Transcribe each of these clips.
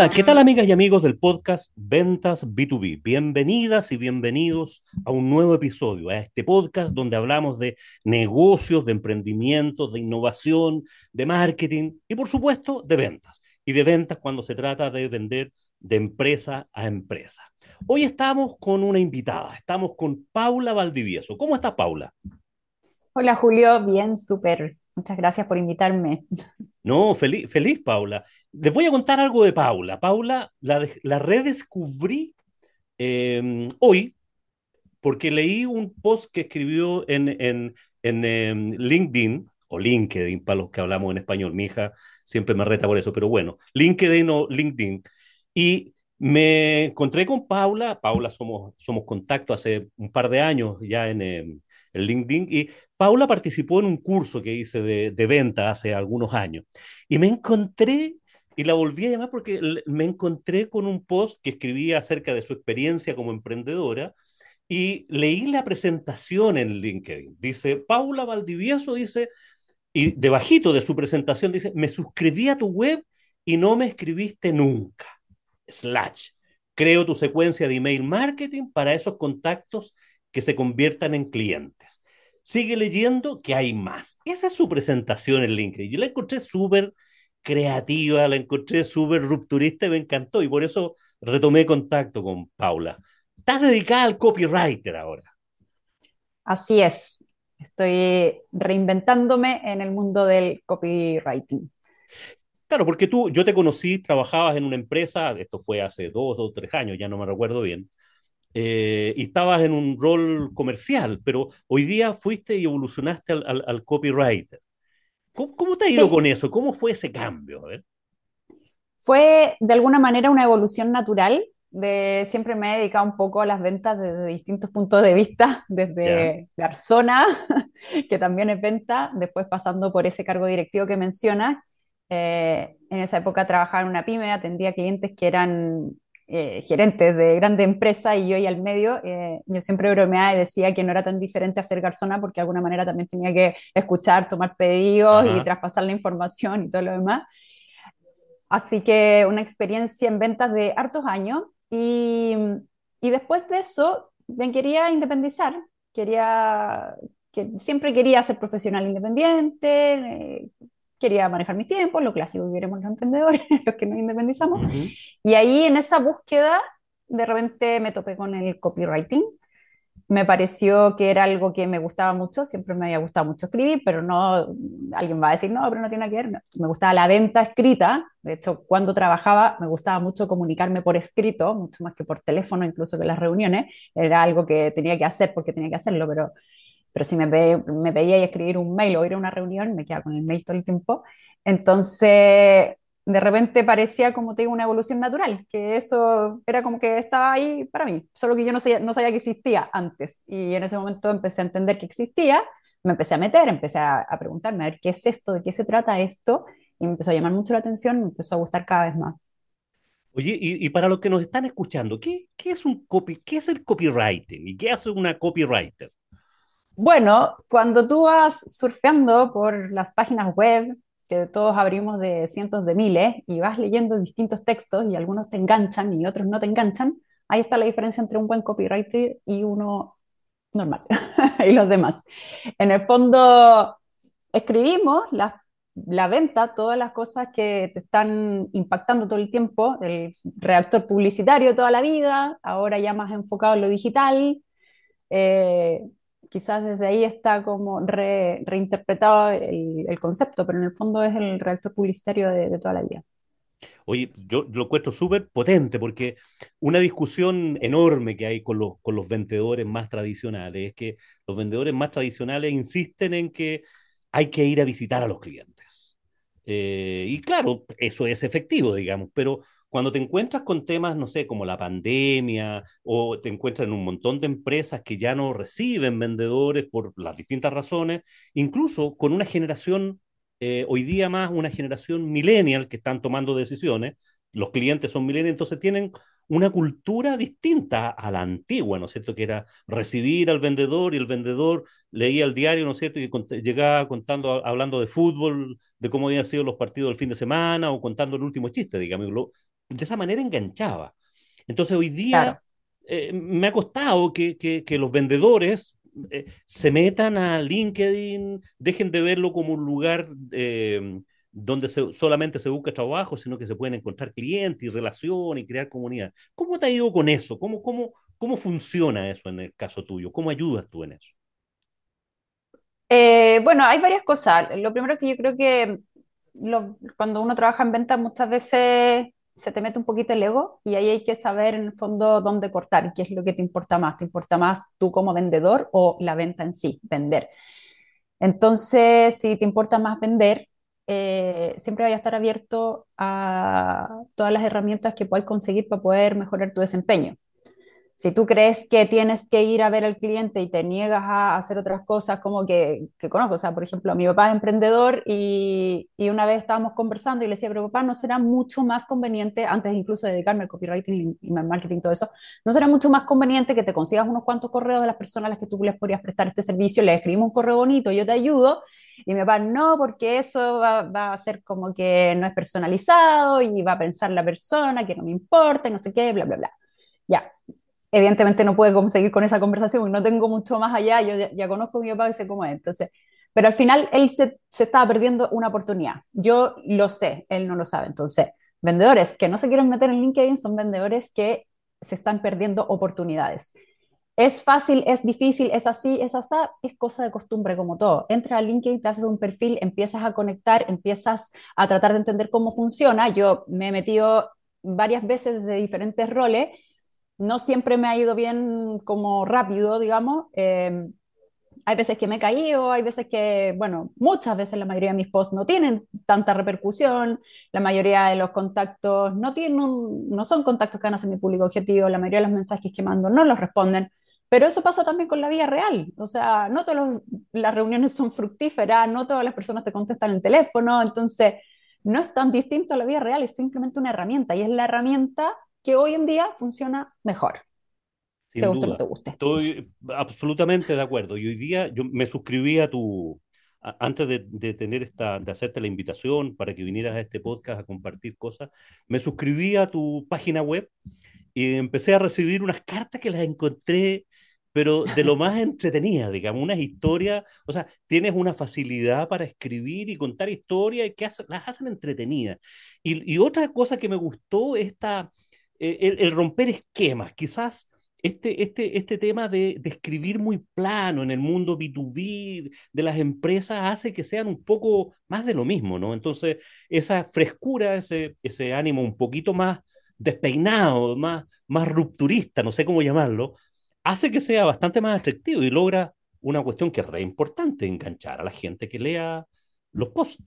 Hola, ¿qué tal amigas y amigos del podcast Ventas B2B? Bienvenidas y bienvenidos a un nuevo episodio, a este podcast donde hablamos de negocios, de emprendimientos, de innovación, de marketing y por supuesto de ventas. Y de ventas cuando se trata de vender de empresa a empresa. Hoy estamos con una invitada, estamos con Paula Valdivieso. ¿Cómo estás, Paula? Hola, Julio, bien, súper. Muchas gracias por invitarme. No, feliz, feliz, Paula. Les voy a contar algo de Paula. Paula la, la redescubrí eh, hoy porque leí un post que escribió en, en, en em, LinkedIn, o LinkedIn para los que hablamos en español. Mi hija siempre me reta por eso, pero bueno, LinkedIn o LinkedIn. Y me encontré con Paula. Paula somos, somos contacto hace un par de años ya en, en LinkedIn. Y Paula participó en un curso que hice de, de venta hace algunos años. Y me encontré y la volví a llamar porque me encontré con un post que escribía acerca de su experiencia como emprendedora y leí la presentación en LinkedIn. Dice, Paula Valdivieso dice, y debajito de su presentación dice, me suscribí a tu web y no me escribiste nunca. Slash. Creo tu secuencia de email marketing para esos contactos que se conviertan en clientes. Sigue leyendo que hay más. Esa es su presentación en LinkedIn. Yo la encontré súper creativa, la encontré súper rupturista y me encantó. Y por eso retomé contacto con Paula. Estás dedicada al copywriter ahora. Así es. Estoy reinventándome en el mundo del copywriting. Claro, porque tú, yo te conocí, trabajabas en una empresa, esto fue hace dos o tres años, ya no me recuerdo bien, eh, y estabas en un rol comercial, pero hoy día fuiste y evolucionaste al, al, al copywriter. ¿Cómo, ¿Cómo, te ha ido Sí, con eso? ¿Cómo fue ese cambio? A ver. fue de alguna manera una evolución natural. De, siempre me he dedicado un poco a las ventas desde distintos puntos de vista, desde persona, que también es venta, después pasando por ese cargo directivo que mencionas. Eh, en esa época trabajaba en una pyme, atendía clientes que eran eh, gerentes de grandes empresas y yo ahí al medio, eh, yo siempre bromeaba y decía que no era tan diferente a ser garzona porque de alguna manera también tenía que escuchar, tomar pedidos y traspasar la información y todo lo demás. Así que una experiencia en ventas de hartos años y, y después de eso me quería independizar, quería, que, siempre quería ser profesional independiente, eh, quería manejar mis tiempos, lo clásico que queremos los emprendedores, los que nos independizamos. Ujú. Y ahí en esa búsqueda de repente me topé con el copywriting me pareció que era algo que me gustaba mucho, siempre me había gustado mucho escribir, pero no, alguien va a decir, no, pero no tiene nada que ver, no. me gustaba la venta escrita, de hecho, cuando trabajaba me gustaba mucho comunicarme por escrito, mucho más que por teléfono, incluso que las reuniones, era algo que tenía que hacer porque tenía que hacerlo, pero, pero si me, pe me pedía escribir un mail o ir a una reunión, me quedaba con el mail todo el tiempo. Entonces, de repente parecía como te digo una evolución natural, que eso era como que estaba ahí para mí, solo que yo no sabía, no sabía que existía antes y en ese momento empecé a entender que existía, me empecé a meter, empecé a, a preguntarme a ver qué es esto, de qué se trata esto y me empezó a llamar mucho la atención, me empezó a gustar cada vez más. Oye, y, y para los que nos están escuchando, ¿qué, qué es un copy, qué es el copywriting y qué hace una copywriter? Bueno, cuando tú vas surfeando por las páginas web, que todos abrimos de cientos de miles, y vas leyendo distintos textos y algunos te enganchan y otros no te enganchan, ahí está la diferencia entre un buen copywriter y uno normal y los demás. En el fondo, escribimos la, venta, todas las cosas que te están impactando todo el tiempo, el redactor publicitario toda la vida, ahora ya más enfocado en lo digital. Eh, quizás desde ahí está como re, reinterpretado el, el, concepto, pero en el fondo es el redactor publicitario de, de toda la vida. Oye, yo lo encuentro súper potente porque una discusión enorme que hay con los, con los vendedores más tradicionales es que los vendedores más tradicionales insisten en que hay que ir a visitar a los clientes. Eh, y claro, eso es efectivo, digamos, pero cuando te encuentras con temas, no sé, como la pandemia, o te encuentras en un montón de empresas que ya no reciben vendedores por las distintas razones, incluso con una generación, eh, hoy día más una generación millennial que están tomando decisiones, los clientes son millennials, entonces tienen una cultura distinta a la antigua, ¿no es cierto? Que era recibir al vendedor y el vendedor leía el diario, ¿no es cierto? Y llegaba contando, hablando de fútbol, de cómo habían sido los partidos del fin de semana o contando el último chiste, digamos. De esa manera enganchaba. Entonces hoy día eh, me ha costado que, que, los vendedores eh, se metan a LinkedIn, dejen de verlo como un lugar eh, donde solamente se busca trabajo, sino que se pueden encontrar clientes y relaciones y crear comunidad. ¿Cómo te ha ido con eso? ¿Cómo, cómo, cómo funciona eso en el caso tuyo? ¿Cómo ayudas tú en eso? Eh, bueno, hay varias cosas. Lo primero que yo creo que cuando uno trabaja en venta muchas veces se te mete un poquito el ego y ahí hay que saber en el fondo dónde cortar y qué es lo que te importa más. ¿Te importa más tú como vendedor o la venta en sí, vender? Entonces, si te importa más vender, eh, siempre vaya a estar abierto a todas las herramientas que puedas conseguir para poder mejorar tu desempeño. Si tú crees que tienes que ir a ver al cliente y te niegas a hacer otras cosas como que, que conozco, o sea, por ejemplo, mi papá es emprendedor y, y, una vez estábamos conversando y le decía, pero papá, ¿no será mucho más conveniente, antes incluso de dedicarme al copywriting y, marketing todo eso, ¿no será mucho más conveniente que te consigas unos cuantos correos de las personas a las que tú les podrías prestar este servicio, le escribimos un correo bonito, yo te ayudo y mi papá, no, porque eso va, va, a ser como que no es personalizado y va a pensar la persona que no me importa y no sé qué, bla, bla, bla. Ya, evidentemente no puede seguir con esa conversación no tengo mucho más allá, yo ya, conozco a mi papá y sé cómo es. Entonces, pero al final él se, se estaba perdiendo una oportunidad. Yo lo sé, él no lo sabe. Entonces, vendedores que no se quieren meter en LinkedIn son vendedores que se están perdiendo oportunidades. Es fácil, es difícil, es así, es así, es cosa de costumbre como todo. Entra a LinkedIn, te haces un perfil, empiezas a conectar, empiezas a tratar de entender cómo funciona. Yo me he metido varias veces de diferentes roles, no siempre me ha ido bien como rápido, digamos. Em, hay veces que me he caído, hay veces que, bueno, muchas veces la mayoría de mis posts no tienen tanta repercusión, la mayoría de los contactos no, tienen no son contactos que van a ser mi público objetivo, la mayoría de los mensajes que mando no los responden. Pero eso pasa también con la vida real. O sea, no todas las reuniones son fructíferas, no todas las personas te contestan el teléfono. Entonces, no es tan distinto a la vida real, es simplemente una herramienta. Y es la herramienta que hoy en día funciona mejor. Sin te guste o no te guste. Estoy absolutamente de acuerdo. Y hoy día yo me suscribí a tu, antes de, de, tener esta, de hacerte la invitación para que vinieras a este podcast a compartir cosas, me suscribí a tu página web y empecé a recibir unas cartas que las encontré pero de lo más entretenida, digamos, unas historias, o sea, tienes una facilidad para escribir y contar historias que las hacen entretenidas. Y, y, otra cosa que me gustó, esta, eh, el, romper esquemas, quizás este, este, este tema de, de, escribir muy plano en el mundo B2B de las empresas hace que sean un poco más de lo mismo, ¿no? Entonces, esa frescura, ese, ese ánimo un poquito más despeinado, más, más rupturista, no sé cómo llamarlo, hace que sea bastante más atractivo y logra una cuestión que es re importante, enganchar a la gente que lea los posts.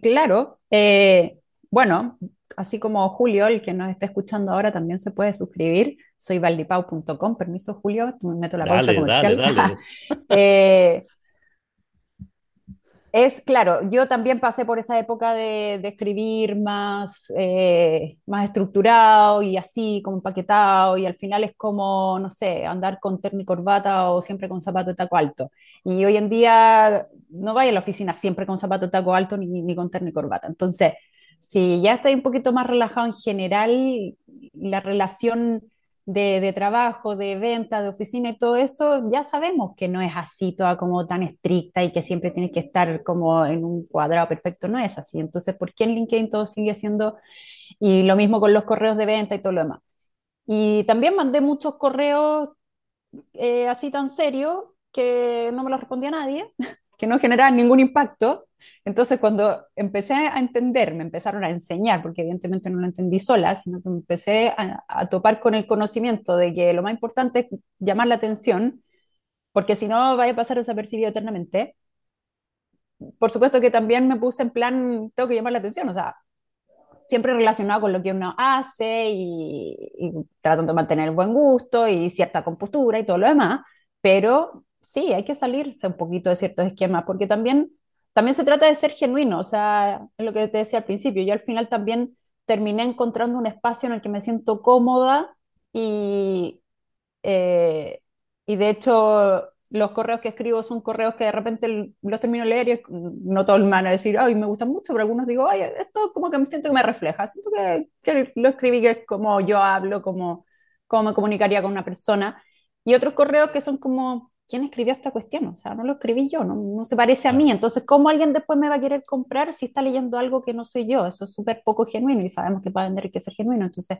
Claro, eh, bueno, así como Julio, el que nos está escuchando ahora, también se puede suscribir. Soy valdipau.com, permiso Julio, me meto la pausa comercial. Dale, dale. eh, es claro, yo también pasé por esa época de, escribir más, eh, más estructurado y así, como empaquetado, y al final es como, no sé, andar con terno y corbata o siempre con zapato de taco alto. Y hoy en día no vaya a la oficina siempre con zapato de taco alto ni, ni con terno y corbata. Entonces, si ya estoy un poquito más relajado en general, la relación de, trabajo, de venta, de oficina y todo eso, ya sabemos que no es así toda como tan estricta y que siempre tienes que estar como en un cuadrado perfecto, no es así. Entonces, ¿por qué en LinkedIn todo sigue siendo y lo mismo con los correos de venta y todo lo demás? Y también mandé muchos correos eh, así tan serios que no me los respondía nadie, que no generaban ningún impacto. Entonces, cuando empecé a entender, me empezaron a enseñar, porque evidentemente no lo entendí sola, sino que empecé a, topar con el conocimiento de que lo más importante es llamar la atención, porque si no, vaya a pasar desapercibido eternamente. Por supuesto que también me puse en plan, tengo que llamar la atención, o sea, siempre relacionado con lo que uno hace y, y tratando de mantener el buen gusto y cierta compostura y todo lo demás, pero sí, hay que salirse un poquito de ciertos esquemas, porque también también se trata de ser genuino, o sea, es lo que te decía al principio, yo al final también terminé encontrando un espacio en el que me siento cómoda y, eh, y de hecho los correos que escribo son correos que de repente los termino de leer y no todo el mundo a decir, ay, me gustan mucho, pero algunos digo, ay, esto como que me siento que me refleja, siento que, que lo escribí que es como yo hablo, como, como me comunicaría con una persona. Y otros correos que son como, ¿quién escribió esta cuestión? O sea, no lo escribí yo, no, no se parece a mí. Entonces, ¿cómo alguien después me va a querer comprar si está leyendo algo que no soy yo? Eso es súper poco genuino y sabemos que para vender hay que ser genuino. Entonces,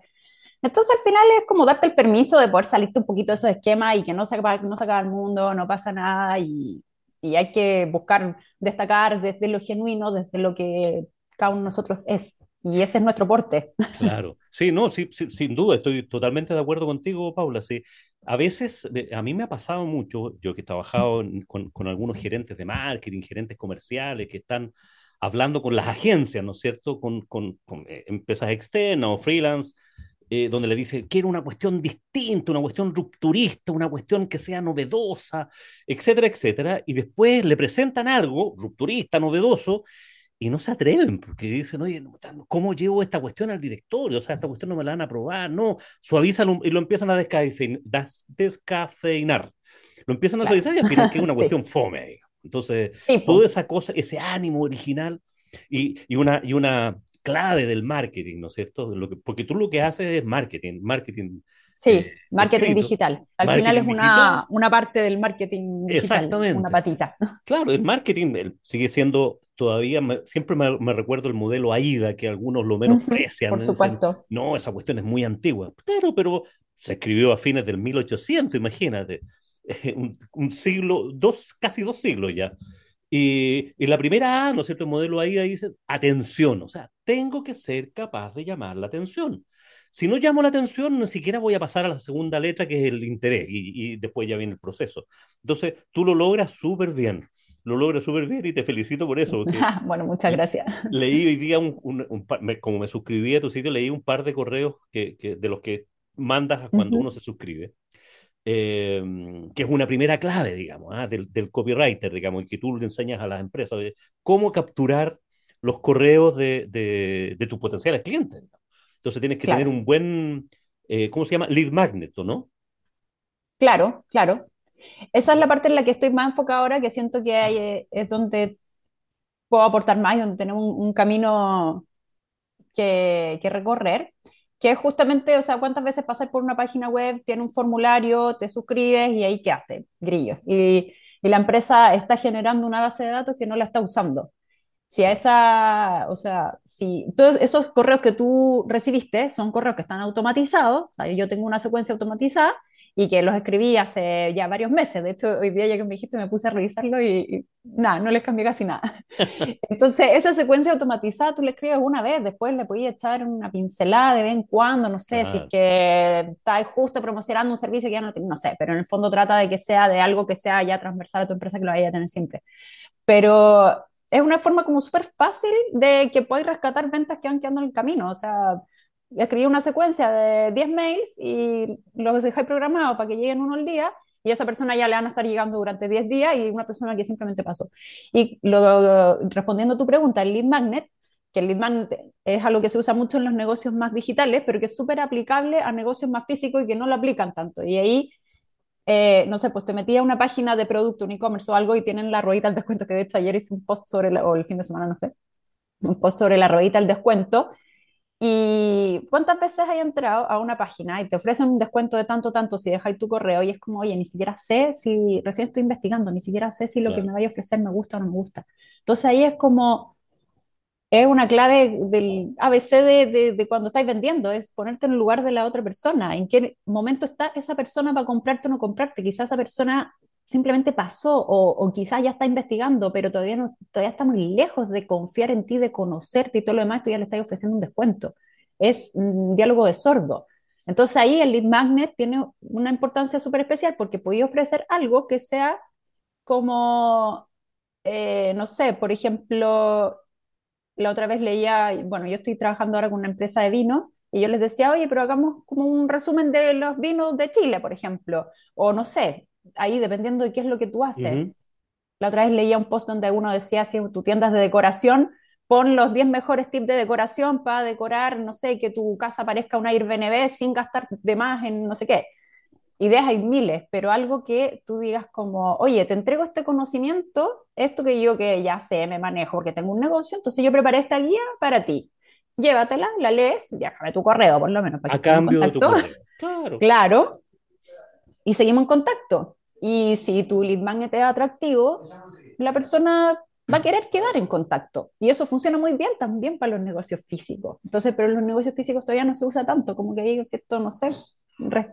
entonces al final es como darte el permiso de poder salirte un poquito de esos esquemas y que no se acaba, no se acaba el mundo, no pasa nada y, y hay que buscar destacar desde lo genuino, desde lo que cada uno de nosotros es. Y ese es nuestro porte. Claro, sí, no, sí, sí, sin duda, estoy totalmente de acuerdo contigo, Paula. Sí. A veces, a mí me ha pasado mucho, yo que he trabajado con, con algunos gerentes de marketing, gerentes comerciales que están hablando con las agencias, ¿no es cierto? Con, con, con eh, empresas externas o freelance, eh, donde le dice, quiero una cuestión distinta, una cuestión rupturista, una cuestión que sea novedosa, etcétera, etcétera, y después le presentan algo rupturista, novedoso, y no se atreven, porque dicen, oye, ¿cómo llevo esta cuestión al directorio? O sea, esta cuestión no me la van a aprobar, no, suavizan y lo empiezan a descafeinar. Lo empiezan a suavizar y al final que es una cuestión fome. Entonces, toda esa cosa, ese ánimo original y, y, una, y una clave del marketing, ¿no es cierto? Lo que, porque tú lo que haces es marketing, marketing. Sí, eh, marketing digital. Al final es una, una, parte del marketing digital, Exactamente. una patita. Claro, el marketing sigue siendo todavía, siempre me, recuerdo el modelo AIDA, que algunos lo menosprecian. Por supuesto. no, esa cuestión es muy antigua. Claro, pero se escribió a fines del 1800, imagínate. Un, un siglo, dos, casi dos siglos ya. Y, la primera A, ¿no es cierto? El modelo ahí dice atención, o sea, tengo que ser capaz de llamar la atención. Si no llamo la atención, ni siquiera voy a pasar a la segunda letra, que es el interés, y, después ya viene el proceso. Entonces, tú lo logras súper bien, lo logras súper bien y te felicito por eso. bueno, muchas gracias. Leí hoy día, un, un, como me suscribí a tu sitio, leí un par de correos que, que de los que mandas cuando uno se suscribe. Em, que es una primera clave, digamos, ¿ah? del, del, copywriter, digamos, y que tú le enseñas a las empresas de cómo capturar los correos de, de, de tus potenciales clientes. Entonces tienes que tener un buen, eh, ¿cómo se llama? Lead magnet, ¿no? Claro, claro. Esa es la parte en la que estoy más enfocada ahora, que siento que eh, es donde puedo aportar más, donde tenemos un, un camino que, que recorrer que es justamente, o sea, cuántas veces pasas por una página web, tiene un formulario, te suscribes y ahí quedaste, grillo. Y, y la empresa está generando una base de datos que no la está usando. Si a esa, o sea, si todos esos correos que tú recibiste son correos que están automatizados, o sea, yo tengo una secuencia automatizada, y que los escribí hace ya varios meses. De hecho, hoy día ya que me dijiste me puse a revisarlo y, nada, no les cambié casi nada. Entonces, esa secuencia automatizada tú le escribes una vez, después le podías echar una pincelada de vez en cuando, no sé, si es que estás justo promocionando un servicio que ya no tienes, no sé, pero en el fondo trata de que sea de algo que sea ya transversal a tu empresa que lo vaya a tener siempre. Pero es una forma como súper fácil de que podáis rescatar ventas que van quedando en el camino. O sea, escribí una secuencia de 10 mails y los dejáis programados para que lleguen uno al día y a esa persona ya le van a estar llegando durante 10 días y una persona que simplemente pasó. Y lo, respondiendo a tu pregunta, el lead magnet, que el lead magnet es algo que se usa mucho en los negocios más digitales, pero que es súper aplicable a negocios más físicos y que no lo aplican tanto. Y ahí, eh, no sé, pues te metí a una página de producto, un e-commerce o algo y tienen la ruedita al descuento, que de hecho ayer hice un post sobre, o el fin de semana, no sé, un post sobre la ruedita al descuento ¿Y cuántas veces hay entrado a una página y te ofrecen un descuento de tanto, tanto si dejáis tu correo y es como, oye, ni siquiera sé si, recién estoy investigando, ni siquiera sé si lo que me vaya a ofrecer me gusta o no me gusta. Entonces ahí es como, es una clave del ABC de, de, cuando estáis vendiendo, es ponerte en el lugar de la otra persona, en qué momento está esa persona para comprarte o no comprarte. Quizás esa persona simplemente pasó o, o quizás ya está investigando, pero todavía, no, todavía está muy lejos de confiar en ti, de conocerte y todo lo demás, tú ya le estás ofreciendo un descuento. Es un diálogo de sordo. Entonces ahí el lead magnet tiene una importancia súper especial porque podía ofrecer algo que sea como, eh, no sé, por ejemplo, la otra vez leía, bueno, yo estoy trabajando ahora con una empresa de vino y yo les decía, oye, pero hagamos como un resumen de los vinos de Chile, por ejemplo, o no sé, ahí dependiendo de qué es lo que tú haces. La otra vez leía un post donde uno decía, si tu tienda es de decoración, pon los 10 mejores tips de decoración para decorar, no sé, que tu casa parezca una Airbnb sin gastar de más en no sé qué. Ideas hay miles, pero algo que tú digas como, oye, te entrego este conocimiento, esto que yo que ya sé, me manejo porque tengo un negocio, entonces yo preparé esta guía para ti. Llévatela, la lees, déjame tu correo por lo menos. Para a cambio de tu correo. Claro. Claro. Y seguimos en contacto. Y si tu lead magnet es atractivo, la persona va a querer quedar en contacto. Y eso funciona muy bien también para los negocios físicos. Entonces, pero en los negocios físicos todavía no se usa tanto, como que hay cierto, no sé,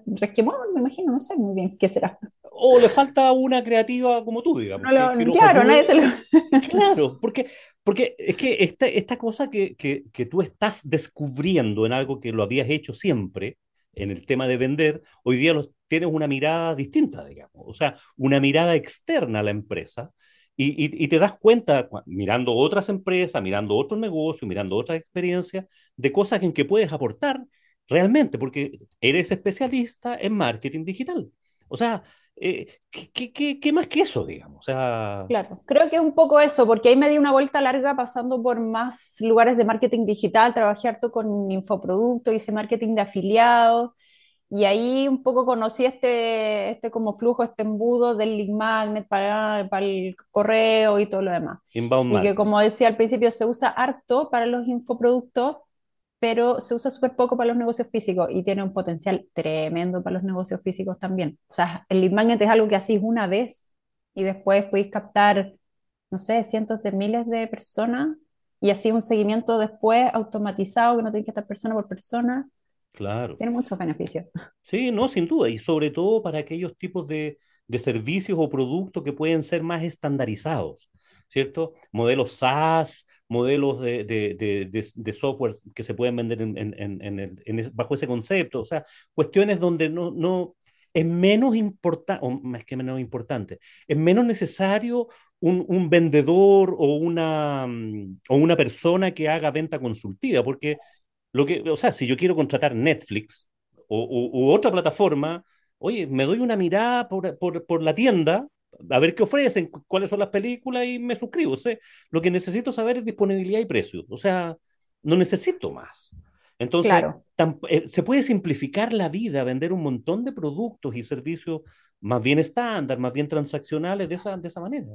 resquemón, me imagino, no sé muy bien qué será. O le falta una creativa como tú, digamos. claro, nadie se lo... claro, porque, porque es que esta, esta cosa que, que, que tú estás descubriendo en algo que lo habías hecho siempre, en el tema de vender, hoy día los, tienes una mirada distinta, digamos, o sea, una mirada externa a la empresa y, te das cuenta, mirando otras empresas, mirando otros negocios, mirando otras experiencias, de cosas en que puedes aportar realmente, porque eres especialista en marketing digital. O sea, eh, ¿qué, qué, qué, más que eso, digamos? O sea... Claro, creo que es un poco eso, porque ahí me di una vuelta larga pasando por más lugares de marketing digital, trabajé harto con infoproductos, hice marketing de afiliados, y ahí un poco conocí este, este como flujo, este embudo del link magnet para, para el correo y todo lo demás. Inbound y que como decía al principio, se usa harto para los infoproductos, pero se usa súper poco para los negocios físicos y tiene un potencial tremendo para los negocios físicos también. O sea, el lead magnet es algo que hacéis una vez y después podéis captar, no sé, cientos de miles de personas y así un seguimiento después automatizado que no tiene que estar persona por persona Claro. Tiene muchos beneficios. Sí, no, sin duda. Y sobre todo para aquellos tipos de, de servicios o productos que pueden ser más estandarizados, ¿cierto? Modelos SaaS, modelos de, de, de, software que se pueden vender en, en, en, bajo ese concepto. O sea, cuestiones donde no, no es menos importante, o más que menos importante, es menos necesario un, un vendedor o una, mm, o una persona que haga venta consultiva, porque lo que, o sea, si yo quiero contratar Netflix o, u otra plataforma, oye, me doy una mirada por, por, por, la tienda, a ver qué ofrecen, cuáles son las películas y me suscribo. O sea, lo que necesito saber es disponibilidad y precio. O sea, no necesito más. Entonces, eh, se puede simplificar la vida, vender un montón de productos y servicios más bien estándar, más bien transaccionales de esa, de esa manera.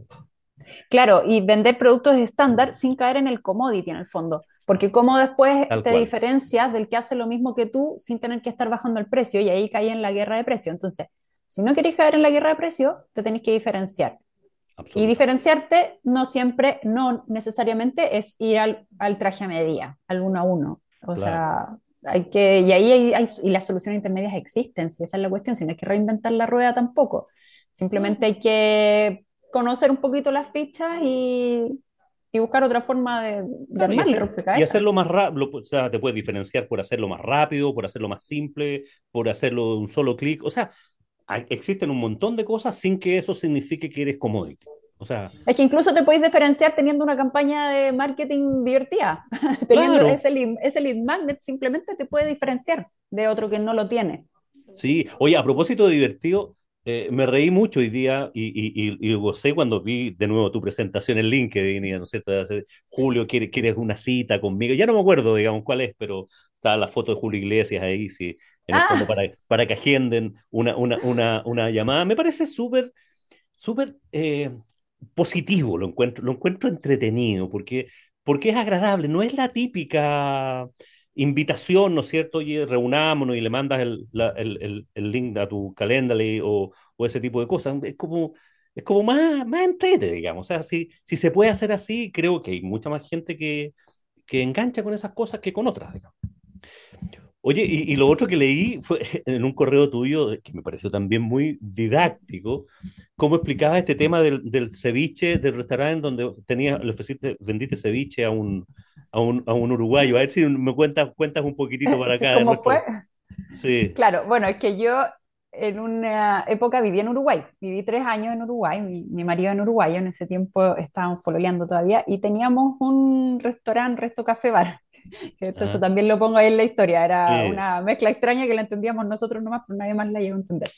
Claro, y vender productos estándar sin caer en el commodity en el fondo, porque como después te diferencias del que hace lo mismo que tú sin tener que estar bajando el precio y ahí cae en la guerra de precio. Entonces, si no queréis caer en la guerra de precio, te tenéis que diferenciar. Y diferenciarte no siempre, no necesariamente es ir al, traje a medida, al uno a uno. O sea, hay que, y ahí hay, y las soluciones intermedias existen, si esa es la cuestión, si no hay que reinventar la rueda tampoco. Simplemente hay que conocer un poquito las fichas y, y buscar otra forma de, de y, y, hacerlo más rápido, o sea, te puedes diferenciar por hacerlo más rápido, por hacerlo más simple, por hacerlo de un solo clic, o sea, hay, existen un montón de cosas sin que eso signifique que eres commodity. O sea, es que incluso te puedes diferenciar teniendo una campaña de marketing divertida. teniendo ese, lead, ese lead magnet simplemente te puede diferenciar de otro que no lo tiene. Sí, oye, a propósito de divertido, eh, me reí mucho hoy día y, y, y, gocé cuando vi de nuevo tu presentación en LinkedIn, ¿no es cierto? Julio, ¿quieres, ¿quieres una cita conmigo? Ya no me acuerdo, digamos, cuál es, pero está la foto de Julio Iglesias ahí, sí, en el fondo ah. para, para que agenden una, una, una, una llamada. Me parece súper, súper eh, positivo, lo encuentro, lo encuentro entretenido, porque, porque es agradable, no es la típica invitación, ¿no es cierto? Oye, reunámonos y le mandas el, el, el, link a tu Calendly o, o, ese tipo de cosas. Es como, es como más, más entrete, digamos. O sea, si, si se puede hacer así, creo que hay mucha más gente que, que engancha con esas cosas que con otras, digamos. Oye, y, y, lo otro que leí fue en un correo tuyo, que me pareció también muy didáctico, cómo explicabas este tema del, del ceviche del restaurante donde tenías, le ofreciste, vendiste ceviche a un, a un, a un uruguayo. A ver si me cuentas, cuentas un poquitito para acá. ¿Cómo fue? Sí. Claro, bueno, es que yo en una época viví en Uruguay, viví tres años en Uruguay, mi, mi marido en Uruguay, en ese tiempo estábamos pololeando todavía, y teníamos un restaurante, Resto Café Bar, Hecho, eso Ah, también lo pongo ahí en la historia. Era sí, una mezcla extraña que la entendíamos nosotros nomás, pero nadie más la llegó a entender.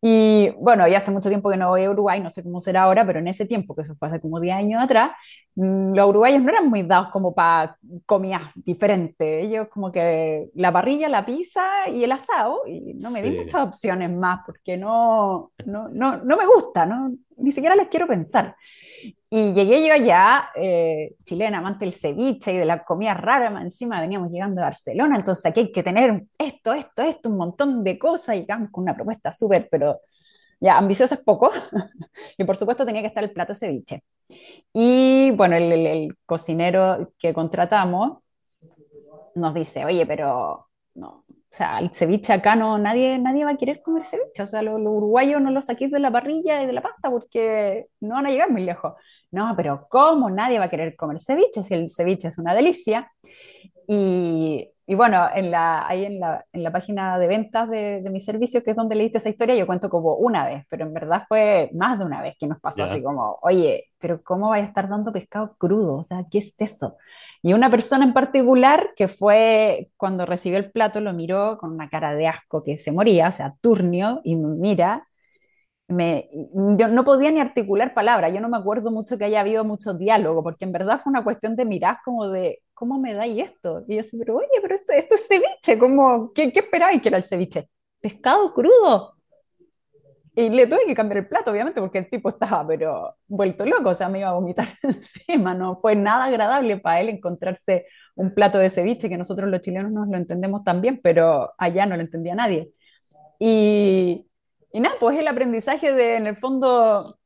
Y bueno, ya hace mucho tiempo que no voy a Uruguay, no sé cómo será ahora, pero en ese tiempo, que eso fue hace como 10 años atrás, mm, los uruguayos no eran muy dados como para comidas diferentes. Ellos como que la parrilla, la pizza y el asado, y no me di sí. muchas opciones más porque no, no, no, no me gusta, no, ni siquiera les quiero pensar. Y llegué yo allá, eh, chilena, amante del ceviche y de la comida rara, encima veníamos llegando a Barcelona, entonces aquí hay que tener esto, esto, esto, un montón de cosas, y con una propuesta súper, pero ya, ambiciosa es poco, y por supuesto tenía que estar el plato ceviche. Y bueno, el, el- el cocinero que contratamos nos dice, oye, pero no, o sea, el ceviche acá no, nadie, nadie va a querer comer ceviche, o sea, los, los uruguayos no lo saquéis de la parrilla y de la pasta porque no van a llegar muy lejos. No, pero ¿cómo nadie va a querer comer ceviche si el ceviche es una delicia? Y, y bueno, en la, ahí en la, en la página de ventas de, de mi servicio, que es donde leíste esa historia, yo cuento como una vez, pero en verdad fue más de una vez que nos pasó así Ya, como, oye, pero ¿cómo vais a estar dando pescado crudo? O sea, ¿qué es eso? Y una persona en particular que fue, cuando recibió el plato, lo miró con una cara de asco que se moría, o sea, turnio, y mira me, yo no podía ni articular palabras, yo no me acuerdo mucho que haya habido mucho diálogo, porque en verdad fue una cuestión de mirar como de, ¿cómo me dais esto? Y yo así, pero oye, pero esto, esto es ceviche, ¿cómo, qué, qué esperáis que era el ceviche? Pescado crudo. Y le tuve que cambiar el plato, obviamente, porque el tipo estaba, pero vuelto loco, o sea, me iba a vomitar encima, no fue nada agradable para él encontrarse un plato de ceviche, que nosotros los chilenos nos lo entendemos también, pero allá no lo entendía nadie. Y, y nada, pues el aprendizaje de, en el fondo,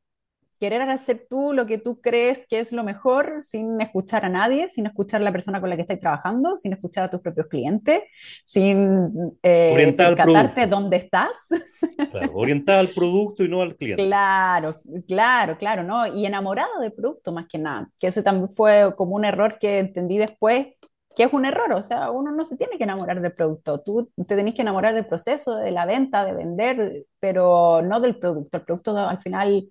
querer hacer tú lo que tú crees que es lo mejor sin escuchar a nadie, sin escuchar a la persona con la que estás trabajando, sin escuchar a tus propios clientes, sin eh, percatarte dónde estás. claro, orientada al producto y no al cliente. Claro, claro, claro, ¿no? Y enamorado del producto más que nada, que ese también fue como un error que entendí después, que es un error, o sea, uno no se tiene que enamorar del producto, tú te tenés que enamorar del proceso, de la venta, de vender, pero no del producto. El producto al final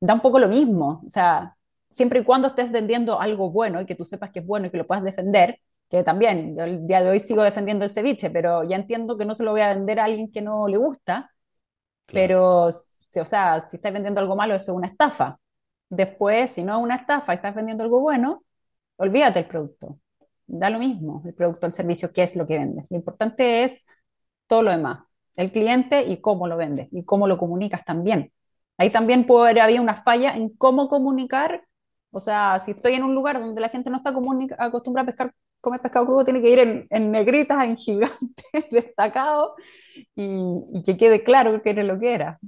da un poco lo mismo, o sea, siempre y cuando estés vendiendo algo bueno y que tú sepas que es bueno y que lo puedas defender, que también, yo el día de hoy sigo defendiendo el ceviche, pero ya entiendo que no se lo voy a vender a alguien que no le gusta Claro. pero, si- o sea, si estás vendiendo algo malo, eso es una estafa. Después, si no es una estafa y estás vendiendo algo bueno, olvídate del producto. Da lo mismo, el producto, el servicio, qué es lo que vendes. Lo importante es todo lo demás, el cliente y cómo lo vendes y cómo lo comunicas también. Ahí también puede haber una falla en cómo comunicar. O sea, si estoy en un lugar donde la gente no está acostumbrada a pescar, comer pescado crudo, tiene que ir en, en negritas, en gigantes, destacado y, y que quede claro que era lo que era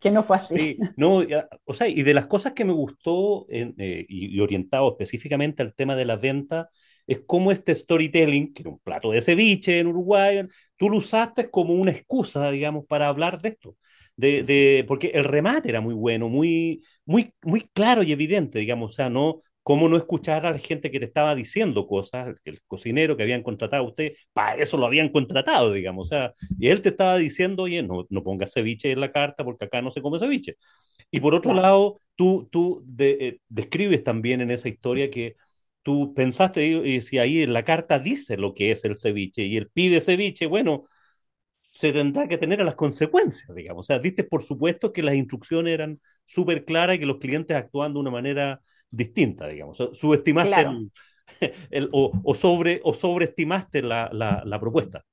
que no fue así. Sí, no, ya, o sea, y de las cosas que me gustó eh, y, y orientado específicamente al tema de la venta, es cómo este storytelling, que era un plato de ceviche en Uruguay, tú lo usaste como una excusa, digamos, para hablar de esto. De, de, porque el remate era muy bueno, muy, muy, muy claro y evidente, digamos, o sea, no, cómo no escuchar a la gente que te estaba diciendo cosas, el cocinero que habían contratado a usted, para eso lo habían contratado, digamos, o sea, y él te estaba diciendo, oye, no, no pongas ceviche en la carta porque acá no se come ceviche. Y por otro lado, tú, tú de, eh, describes también en esa historia que tú pensaste, y si ahí en la carta dice lo que es el ceviche y él pide ceviche, bueno, se tendrá que tener a las consecuencias, digamos. O sea, diste por supuesto que las instrucciones eran súper claras y que los clientes actúan de una manera distinta, digamos. Subestimaste claro. el, el o, o, sobre, o sobreestimaste la, la, la propuesta.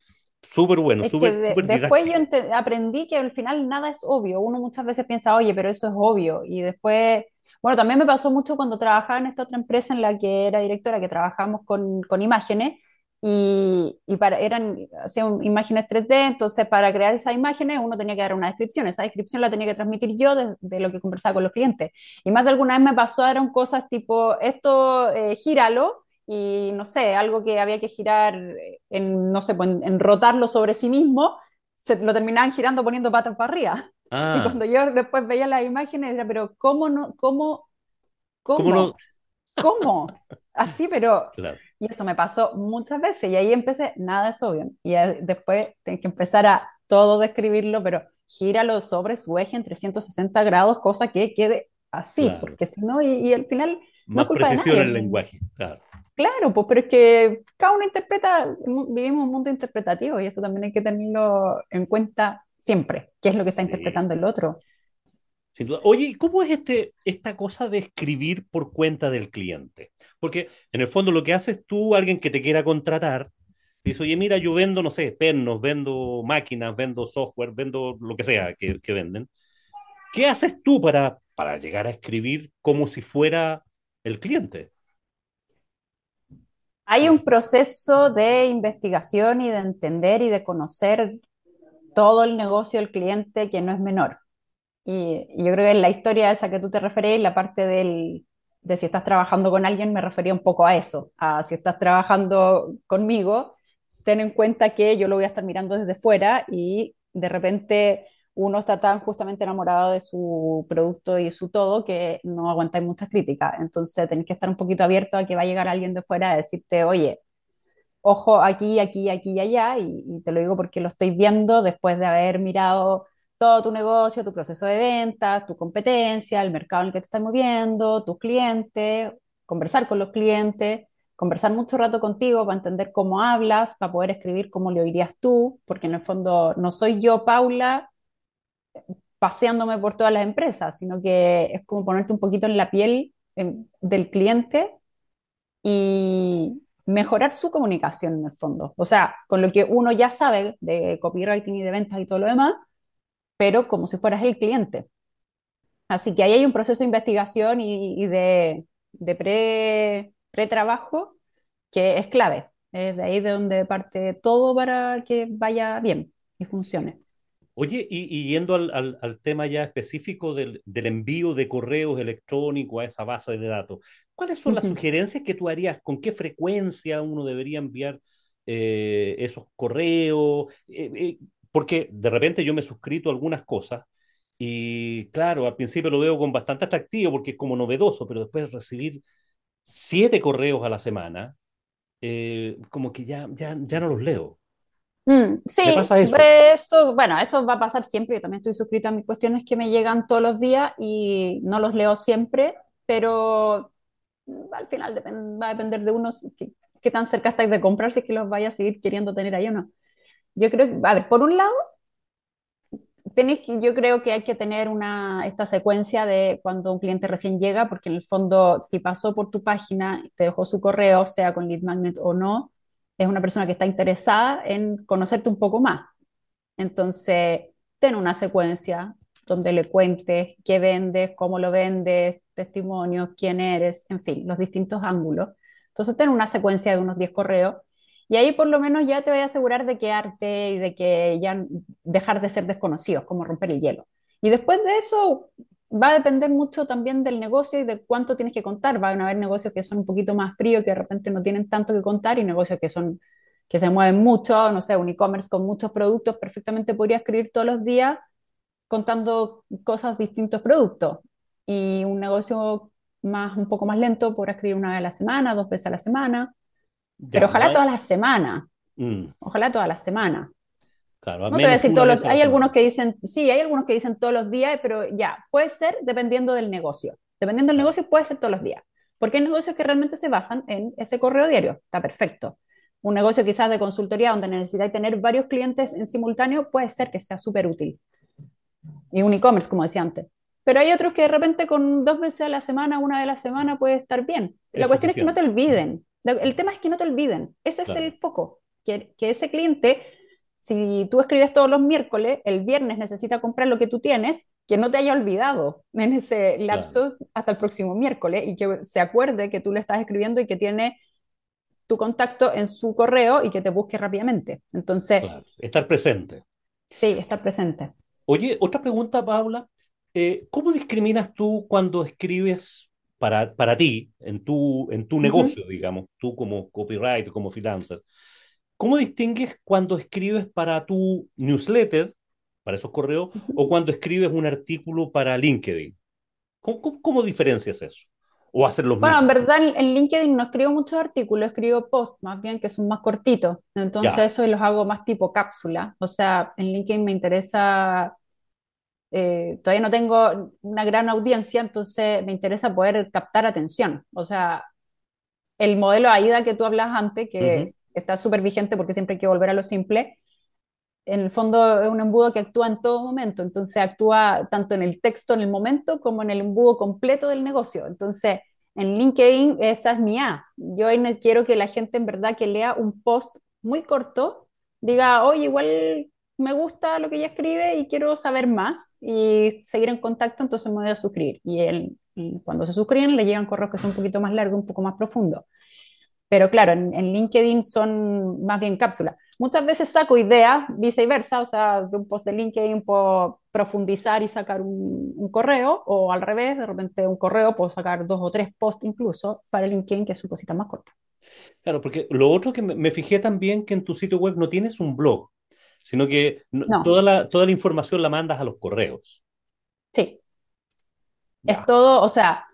Súper bueno, súper de- después yo aprendí que al final nada es obvio. Uno muchas veces piensa, oye, pero eso es obvio. Y después, bueno, también me pasó mucho cuando trabajaba en esta otra empresa en la que era directora, que trabajamos con, con imágenes y, y para, eran, hacían imágenes 3D, entonces para crear esas imágenes uno tenía que dar una descripción. Esa descripción la tenía que transmitir yo de, de lo que conversaba con los clientes. Y más de alguna vez me pasó, cosas tipo, esto, eh, gíralo y no sé, algo que había que girar en, no sé, pues, en, en rotarlo sobre sí mismo, se lo terminaban girando poniendo patas para arriba. Y Ah, cuando yo después veía las imágenes, era, pero ¿cómo no, cómo, ¿cómo no? cómo, cómo? Así, pero, Claro, y eso me pasó muchas veces, y ahí empecé, nada es obvio. Y después tenés que empezar a todo describirlo, pero gíralo sobre su eje en 360 grados, cosa que quede así, claro. porque si no, y, y al final no es Más culpa de precisión en el nadie. lenguaje, claro. Claro, pues, pero es que cada uno interpreta, vivimos un mundo interpretativo y eso también hay que tenerlo en cuenta siempre, qué es lo que está Sí. interpretando el otro. Sin duda. Oye, ¿y ¿cómo es este, esta cosa de escribir por cuenta del cliente? Porque en el fondo lo que haces tú, alguien que te quiera contratar, dice, oye, mira, yo vendo, no sé, pernos, vendo máquinas, vendo software, vendo lo que sea que, que venden. ¿Qué haces tú para, para llegar a escribir como si fuera el cliente? Hay un proceso de investigación y de entender y de conocer todo el negocio del cliente que no es menor. Y, yo creo que en la historia esa que tú te referís, la parte del, de si estás trabajando con alguien, me refería un poco a eso, a si estás trabajando conmigo, ten en cuenta que yo lo voy a estar mirando desde fuera y de repente uno está tan justamente enamorado de su producto y su todo que no aguantáis muchas críticas. Entonces tenéis que estar un poquito abierto a que va a llegar alguien de fuera a decirte, oye, ojo aquí, aquí, aquí y allá, y, y, te lo digo porque lo estoy viendo después de haber mirado todo tu negocio, tu proceso de ventas, tu competencia, el mercado en el que te estás moviendo, tus clientes, conversar con los clientes, conversar mucho rato contigo para entender cómo hablas, para poder escribir cómo lo oirías tú, porque en el fondo no soy yo, Paula, paseándome por todas las empresas, sino que es como ponerte un poquito en la piel en, del cliente y mejorar su comunicación en el fondo. O sea, con lo que uno ya sabe de copywriting y de ventas y todo lo demás, pero como si fueras el cliente. Así que ahí hay un proceso de investigación y, y de, de pre, pre-trabajo que es clave. Es de ahí de donde parte todo para que vaya bien y funcione. Oye, y, y yendo al, al, al, tema ya específico del, del, envío de correos electrónicos a esa base de datos, ¿cuáles son Uh las -huh. sugerencias que tú harías? ¿Con qué frecuencia uno debería enviar eh, esos correos? Eh, eh, porque de repente yo me suscrito a algunas cosas y claro, al principio lo veo con bastante atractivo porque es como novedoso, pero después recibir siete correos a la semana, eh, como que ya, ya, ya no los leo. Mm, sí, pasa eso. eso, bueno, eso va a pasar siempre. Yo también estoy suscrita a mis cuestiones que me llegan todos los días y no los leo siempre, pero al final va a depender de uno qué, qué tan cerca estáis de comprar, si es que los vaya a seguir queriendo tener ahí o no. Yo creo que, a ver, por un lado, tenéis que, yo creo que hay que tener una, esta secuencia de cuando un cliente recién llega, porque en el fondo, si pasó por tu página, te dejó su correo, sea con lead magnet o no, es una persona que está interesada en conocerte un poco más. Entonces, ten una secuencia donde le cuentes qué vendes, cómo lo vendes, testimonios, quién eres, en fin, los distintos ángulos. Entonces, ten una secuencia de unos 10 correos y ahí por lo menos ya te voy a asegurar de quedarte y de que ya dejar de ser desconocidos, como romper el hielo. Y después de eso va a depender mucho también del negocio y de cuánto tienes que contar. Van a haber negocios que son un poquito más fríos, que de repente no tienen tanto que contar y negocios que son que se mueven mucho, no sé, un e-commerce con muchos productos, perfectamente podría escribir todos los días contando cosas distintos productos. Y un negocio más, un poco más lento podrá escribir una vez a la semana, dos veces a la semana, pero Ya, ojalá todas las semanas, Mm, ojalá todas las semanas. claro, No te voy a decir todos los, hay algunos que dicen, sí, hay algunos que dicen todos los días, pero ya, puede ser dependiendo del negocio. Dependiendo del negocio, puede ser todos los días. Porque hay negocios que realmente se basan en ese correo diario. Está perfecto. Un negocio quizás de consultoría donde necesitáis tener varios clientes en simultáneo, puede ser que sea súper útil. Y un e-commerce, como decía antes. Pero hay otros que de repente con dos veces a la semana, una vez a la semana puede estar bien. La es cuestión es que no te olviden. El tema es que no te olviden. Ese es el foco. Que, que ese cliente si tú escribes todos los miércoles, el viernes necesita comprar lo que tú tienes, que no te haya olvidado en ese claro, lapso hasta el próximo miércoles y que se acuerde que tú le estás escribiendo y que tiene tu contacto en su correo y que te busque rápidamente. Entonces, claro. Estar presente. sí, estar presente. Oye, otra pregunta, Paula. Eh, ¿cómo discriminas tú cuando escribes para, para ti, en tu, en tu Uh -huh. negocio, digamos, tú como copywriter, como freelancer? ¿Cómo distingues cuando escribes para tu newsletter, para esos correos, Uh -huh. o cuando escribes un artículo para LinkedIn? ¿Cómo, cómo, cómo diferencias eso? ¿O hacer los Bueno, en verdad en LinkedIn no escribo muchos artículos, escribo posts más bien que son más cortitos. Entonces Ya, eso los hago más tipo cápsula. O sea, en LinkedIn me interesa eh, todavía no tengo una gran audiencia, entonces me interesa poder captar atención. O sea, el modelo AIDA que tú hablas antes, que está súper vigente porque siempre hay que volver a lo simple, en el fondo es un embudo que actúa en todo momento, entonces actúa tanto en el texto en el momento como en el embudo completo del negocio. Entonces, en LinkedIn esa es mi A. Yo quiero que la gente en verdad que lea un post muy corto, diga, oye, igual me gusta lo que ella escribe y quiero saber más y seguir en contacto, entonces me voy a suscribir. Y, él, cuando se suscriben le llegan correos que son un poquito más largos, un poco más profundos. Pero claro, en, LinkedIn son más bien cápsulas. Muchas veces saco ideas viceversa, o sea, de un post de LinkedIn puedo profundizar y sacar un, correo, o al revés, de repente un correo puedo sacar dos o tres posts incluso para LinkedIn, que es su cosita más corta. Claro, porque lo otro que me, fijé también que en tu sitio web no tienes un blog, sino que Toda, la, toda la información la mandas a los correos. Sí. Es todo, o sea,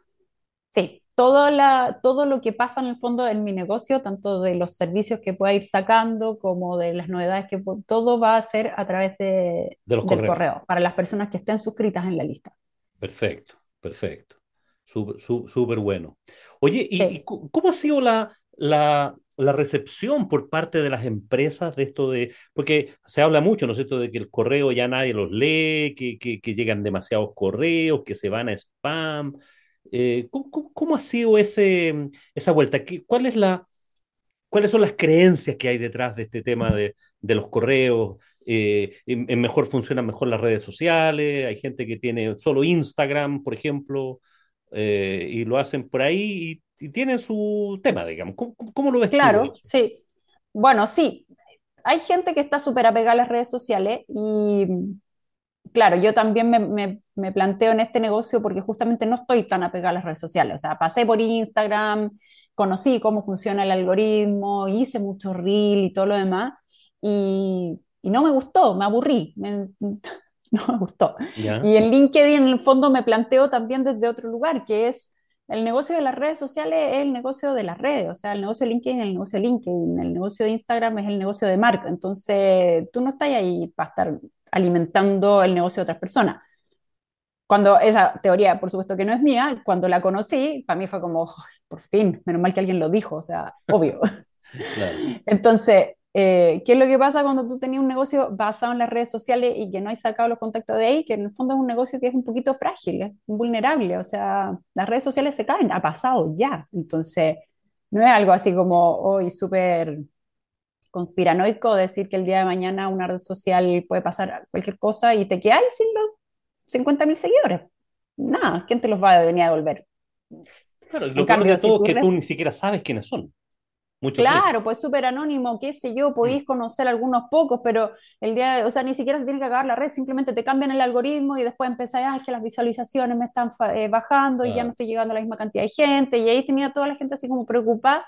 sí, todo, la, todo lo que pasa en el fondo en mi negocio, tanto de los servicios que pueda ir sacando como de las novedades que todo va a ser a través de, del correo para las personas que estén suscritas en la lista. Perfecto, perfecto. Súper bueno. Oye, ¿y, cómo ha sido la, la, la, recepción por parte de las empresas de esto de, porque se habla mucho, ¿no es cierto?, de que el correo ya nadie los lee, que, que, que llegan demasiados correos, que se van a spam. Eh, ¿cómo, ha sido ese, esa vuelta? ¿Cuál es la, ¿Cuáles son las creencias que hay detrás de este tema de, los correos? Eh, en, mejor funcionan mejor las redes sociales, hay gente que tiene solo Instagram, por ejemplo, eh, y lo hacen por ahí y, tienen su tema, digamos. ¿Cómo, lo ves? Claro, sí. Bueno, sí. Hay gente que está súper apegada a las redes sociales y claro, yo también me, planteo en este negocio porque justamente no estoy tan apegada a las redes sociales. O sea, pasé por Instagram, conocí cómo funciona el algoritmo, hice mucho reel y todo lo demás, y, no me gustó, me aburrí, no me gustó. Y en LinkedIn, en el fondo, me planteo también desde otro lugar, que es el negocio de las redes sociales es el negocio de las redes, o sea, el negocio de LinkedIn es el negocio de LinkedIn, el negocio de Instagram es el negocio de marca. Entonces, tú no estás ahí para estar alimentando el negocio de otras personas. Cuando esa teoría, por supuesto que no es mía, cuando la conocí, para mí fue como, por fin, menos mal que alguien lo dijo, o sea, obvio. Entonces, eh, ¿qué es lo que pasa cuando tú tenías un negocio basado en las redes sociales y que no hay sacado los contactos de ahí? Que en el fondo es un negocio que es un poquito frágil, vulnerable, o sea, las redes sociales se caen, ha pasado ya. Entonces, no es algo así como hoy súper conspiranoico decir que el día de mañana una red social puede pasar cualquier cosa y te quedas sin los 50 mil seguidores. Nada, ¿quién te los va a venir a devolver? Claro, lo cambio, de todo es que tú ni siquiera sabes quiénes son. claro, pues súper anónimo, qué sé yo, podéis mm. conocer algunos pocos, pero el día, o sea, ni siquiera se tiene que acabar la red, simplemente te cambian el algoritmo y después empezás, ah, es que las visualizaciones me están eh, bajando y ya no estoy llegando a la misma cantidad de gente, y ahí tenía toda la gente así como preocupada,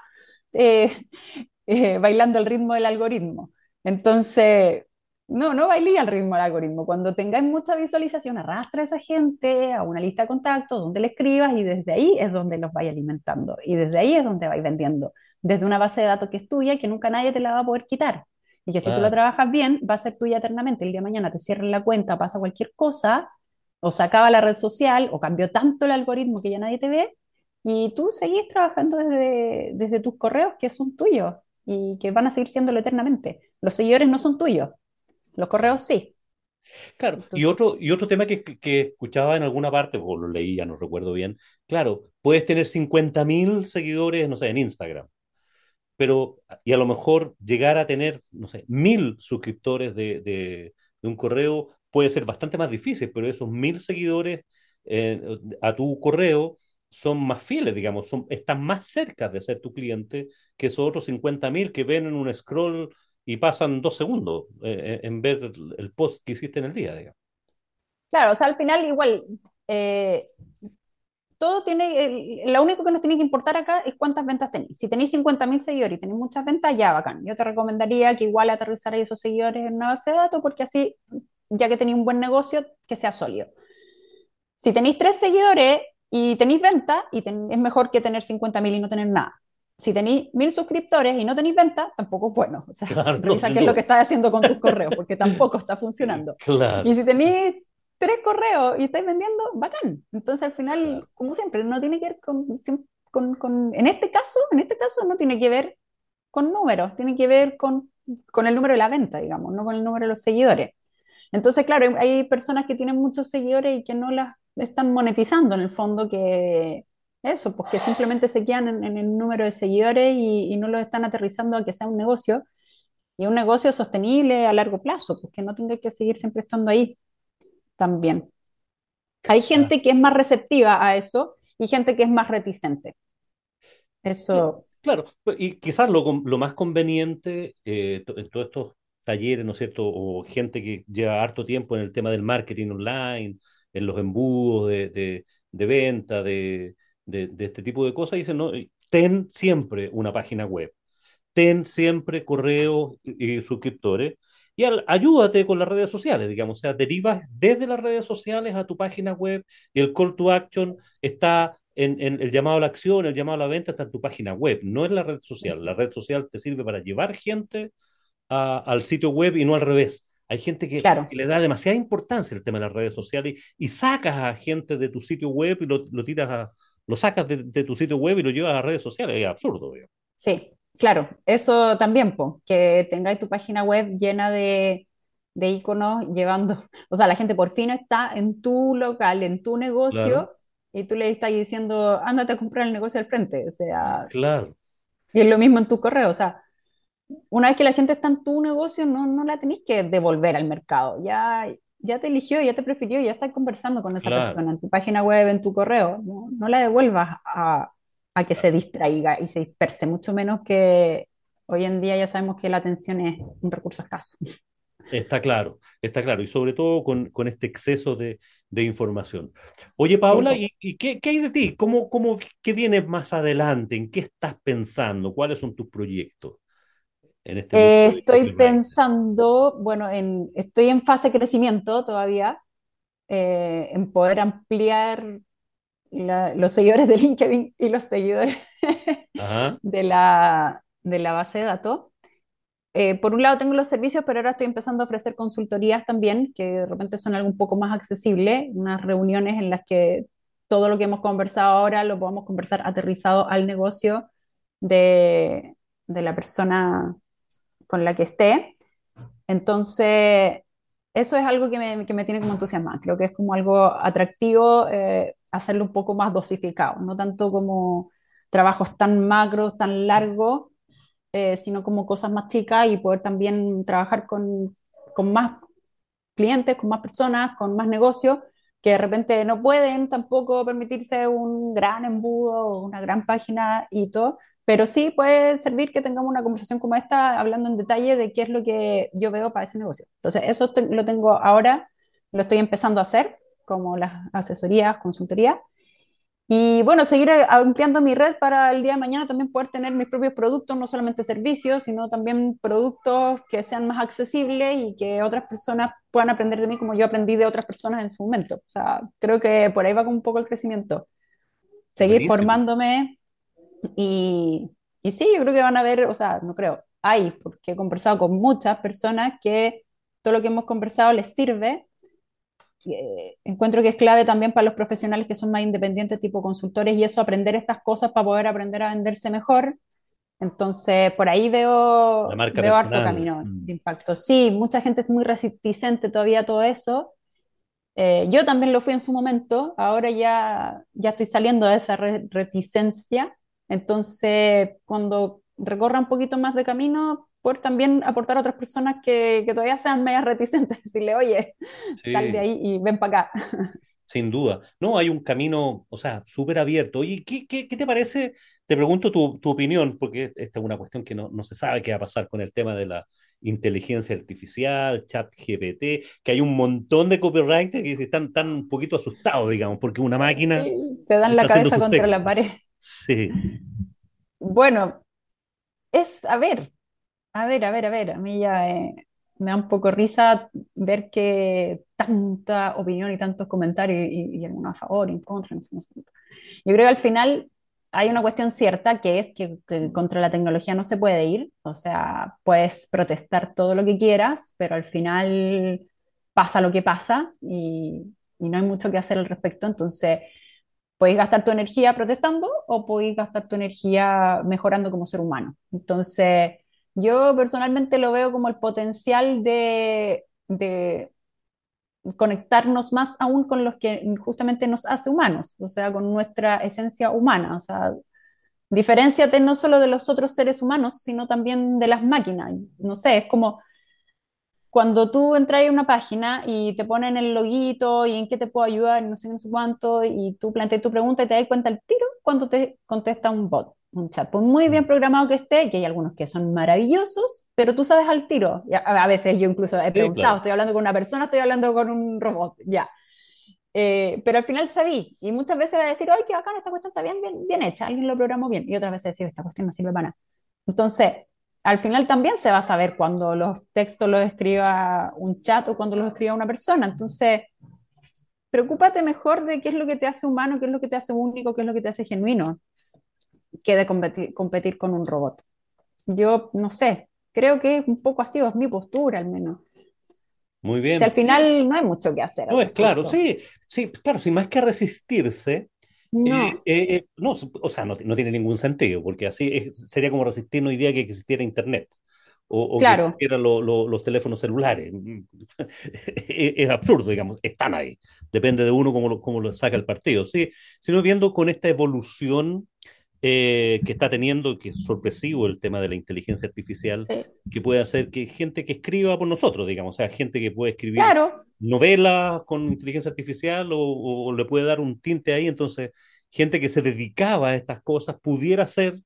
eh, eh, bailando el ritmo del algoritmo. Entonces, no, no bailé al ritmo del algoritmo. Cuando tengáis mucha visualización, arrastra a esa gente a una lista de contactos donde le escribas y desde ahí es donde los vais alimentando y desde ahí es donde vais vendiendo. Desde una base de datos que es tuya y que nunca nadie te la va a poder quitar. Y que si tú la trabajas bien, va a ser tuya eternamente. El día de mañana te cierran la cuenta, pasa cualquier cosa, o se acaba la red social, o cambió tanto el algoritmo que ya nadie te ve, y tú seguís trabajando desde, desde tus correos que son tuyos y que van a seguir siéndolo eternamente. Los seguidores no son tuyos, los correos sí. Claro, y, otro, y otro tema que, que, escuchaba en alguna parte, o lo leí, ya no recuerdo bien, claro, puedes tener 50.000 seguidores, no sé, en Instagram, pero, y a lo mejor llegar a tener, no sé, mil suscriptores de, de, un correo puede ser bastante más difícil, pero esos mil seguidores eh, a tu correo son más fieles, digamos, son, están más cerca de ser tu cliente que esos otros 50.000 que ven en un scroll y pasan dos segundos eh, eh, en ver el post que hiciste en el día, digamos. Claro, o sea, al final igual, eh, todo tiene, lo único que nos tiene que importar acá es cuántas ventas tenéis. Si tenéis 50.000 seguidores y tenéis muchas ventas, ya bacán. Yo te recomendaría que igual aterrizar esos seguidores en una base de datos porque así, ya que tenéis un buen negocio, que sea sólido. Si tenéis tres seguidores y tenéis venta, y es mejor que tener 50.000 y no tener nada. Si tenéis mil suscriptores y no tenéis venta, tampoco es bueno. O sea, revisa qué es lo que estás haciendo con tus correos, porque tampoco está funcionando. Y si tenéis tres correos y estáis vendiendo, bacán. Entonces, al final, como siempre, no tiene que ver con, con, con, en este caso, en este caso no tiene que ver con números, tiene que ver con, con el número de la venta, digamos, no con el número de los seguidores. Entonces, claro, hay personas que tienen muchos seguidores y que no las están monetizando en el fondo, que eso, pues que simplemente se quedan en, el número de seguidores y, y, no los están aterrizando a que sea un negocio y un negocio sostenible a largo plazo, pues que no tenga que seguir siempre estando ahí también. Hay gente que es más receptiva a eso y gente que es más reticente. Eso. Claro, pues, y quizás lo, lo más conveniente eh, en todos estos talleres, ¿no es cierto? O gente que lleva harto tiempo en el tema del marketing online, en los embudos de, de, de venta, de, de, este tipo de cosas, dicen, no, ten siempre una página web, ten siempre correos y, suscriptores, y ayúdate con las redes sociales, digamos, o sea, derivas desde las redes sociales a tu página web y el call to action está en, en, el llamado a la acción, el llamado a la venta está en tu página web, no en la red social. La red social te sirve para llevar gente a, al sitio web y no al revés. Hay gente que, claro. que, le da demasiada importancia al tema de las redes sociales y, y sacas a gente de tu sitio web y lo, lo tiras a, lo sacas de, de, tu sitio web y lo llevas a redes sociales. Es absurdo. Digamos. Sí, claro, eso también, po, que tengáis tu página web llena de, de iconos llevando, o sea, la gente por fin está en tu local, en tu negocio, claro. y tú le estás diciendo, ándate a comprar el negocio al frente, o sea, claro. Y es lo mismo en tu correo, o sea, una vez que la gente está en tu negocio, no, no la tenéis que devolver al mercado, ya, ya te eligió, ya te prefirió, ya estás conversando con esa claro. persona en tu página web, en tu correo, no, no la devuelvas a, a que se distraiga y se disperse, mucho menos que hoy en día ya sabemos que la atención es un recurso escaso. Está claro, está claro, y sobre todo con, con este exceso de, de, información. Oye, Paula, ¿y, y qué, qué, hay de ti? ¿Cómo, cómo, ¿Qué viene más adelante? ¿En qué estás pensando? ¿Cuáles son tus proyectos? En este eh, estoy pensando, bueno, en, estoy en fase de crecimiento todavía, eh, en poder ampliar la, los seguidores de LinkedIn y los seguidores de la, de la base de datos. Eh, por un lado tengo los servicios, pero ahora estoy empezando a ofrecer consultorías también, que de repente son algo un poco más accesible, unas reuniones en las que todo lo que hemos conversado ahora lo podamos conversar aterrizado al negocio de, de la persona con la que esté. Entonces, eso es algo que me, que me tiene como entusiasmada. Creo que es como algo atractivo eh, hacerlo un poco más dosificado, no tanto como trabajos tan macros, tan largos, eh, sino como cosas más chicas y poder también trabajar con, con más clientes, con más personas, con más negocios que de repente no pueden tampoco permitirse un gran embudo o una gran página y todo, pero sí puede servir que tengamos una conversación como esta, hablando en detalle de qué es lo que yo veo para ese negocio. Entonces, eso te, lo tengo ahora, lo estoy empezando a hacer, como las asesorías, consultorías. Y bueno, seguir ampliando mi red para el día de mañana también poder tener mis propios productos, no solamente servicios, sino también productos que sean más accesibles y que otras personas puedan aprender de mí como yo aprendí de otras personas en su momento. O sea, creo que por ahí va con un poco el crecimiento. Seguir Buenísimo. formándome y, y sí, yo creo que van a ver, o sea, no creo, hay, porque he conversado con muchas personas que todo lo que hemos conversado les sirve eh, encuentro que es clave también para los profesionales que son más independientes, tipo consultores, y eso, aprender estas cosas para poder aprender a venderse mejor. Entonces, por ahí veo, veo harto camino mm. de impacto. Sí, mucha gente es muy reticente todavía a todo eso. Eh, yo también lo fui en su momento, ahora ya, ya estoy saliendo de esa re reticencia. Entonces, cuando recorra un poquito más de camino, por también aportar a otras personas que, que todavía sean medias reticentes, decirle, oye, sí. sal de ahí y ven para acá. Sin duda. No, hay un camino, o sea, súper abierto. Oye, ¿qué, ¿qué, qué, te parece? Te pregunto tu, tu, opinión, porque esta es una cuestión que no, no se sabe qué va a pasar con el tema de la inteligencia artificial, chat GPT, que hay un montón de copywriters que están, están un poquito asustados, digamos, porque una máquina... Sí, se dan la cabeza contra textos. la pared. Sí. Bueno, es, a ver, a ver, a ver, a ver, a mí ya eh, me da un poco risa ver que tanta opinión y tantos comentarios y, y algunos a favor, en contra, no sé, no sé. Yo creo que al final hay una cuestión cierta que es que, que, contra la tecnología no se puede ir, o sea, puedes protestar todo lo que quieras, pero al final pasa lo que pasa y, y no hay mucho que hacer al respecto, entonces Podéis gastar tu energía protestando o podéis gastar tu energía mejorando como ser humano. Entonces, yo personalmente lo veo como el potencial de, de conectarnos más aún con los que justamente nos hace humanos, o sea, con nuestra esencia humana, o sea, diferenciate no solo de los otros seres humanos, sino también de las máquinas. No sé, es como cuando tú entras a una página y te ponen el loguito y en qué te puedo ayudar, no sé, no sé cuánto, y tú planteas tu pregunta y te das cuenta al tiro cuando te contesta un bot, un chat, por muy bien mm. programado que esté, que hay algunos que son maravillosos, pero tú sabes al tiro. A, veces yo incluso he preguntado, estoy hablando con una persona, estoy hablando con un robot, ya. Eh, pero al final sabí, y muchas veces va a decir, ¡ay, qué bacán, esta cuestión está bien, bien, bien hecha, alguien lo programó bien, y otras veces decir, esta cuestión no sirve para nada. Entonces, al final también se va a saber cuando los textos los escriba un chat o cuando los escriba una persona. Entonces, preocúpate mejor de qué es lo que te hace humano, qué es lo que te hace único, qué es lo que te hace genuino, que de competir, competir con un robot. Yo no sé, creo que es un poco así, o es mi postura al menos. Muy bien. Si al final no hay mucho que hacer. No, es claro, sí, sí, claro, sin más que resistirse, no. Eh, eh, eh, no, o sea, no, no, tiene ningún sentido, porque así sería como resistir hoy día que existiera Internet o, que existieran los teléfonos celulares. es, absurdo, digamos, están ahí. Depende de uno cómo lo, cómo lo saca el partido. Sí, sino viendo con esta evolución que está teniendo, que es sorpresivo el tema de la inteligencia artificial, que puede hacer que gente que escriba por nosotros, digamos, o sea, gente que puede escribir claro novelas con inteligencia artificial o, le puede dar un tinte ahí. Entonces, gente que se dedicaba a estas cosas pudiera ser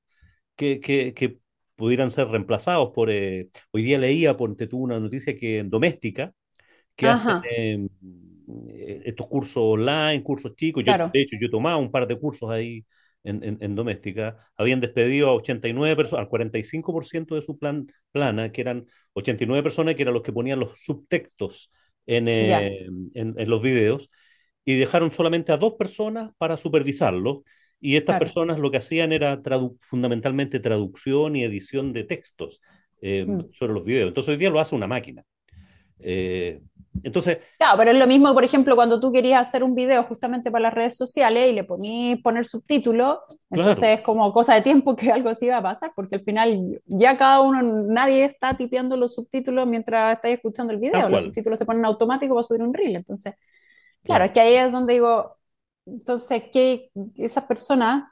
que, que, pudieran ser reemplazados por... Eh, hoy día leía, ponte tú una noticia que en doméstica, que hacen em, eh, estos cursos online, cursos chicos. Yo, de hecho, yo tomaba un par de cursos ahí en, en, doméstica, habían despedido a 89 personas, al 45% de su plan, plana, que eran 89 personas que eran los que ponían los subtextos eh, en, en, los videos y dejaron solamente a dos personas para supervisarlo. Y estas personas lo que hacían era fundamentalmente traducción y edición de textos eh, mm. sobre los videos. Entonces hoy día lo hace una máquina. Eh, entonces. Claro, pero es lo mismo, por ejemplo, cuando tú querías hacer un video justamente para las redes sociales y le ponías poner subtítulos, entonces es como cosa de tiempo que algo así va a pasar, porque al final ya cada uno, nadie está tipeando los subtítulos mientras estáis escuchando el video, los subtítulos se ponen automáticos para subir un reel. Entonces, claro, es que ahí es donde digo, entonces, que esas personas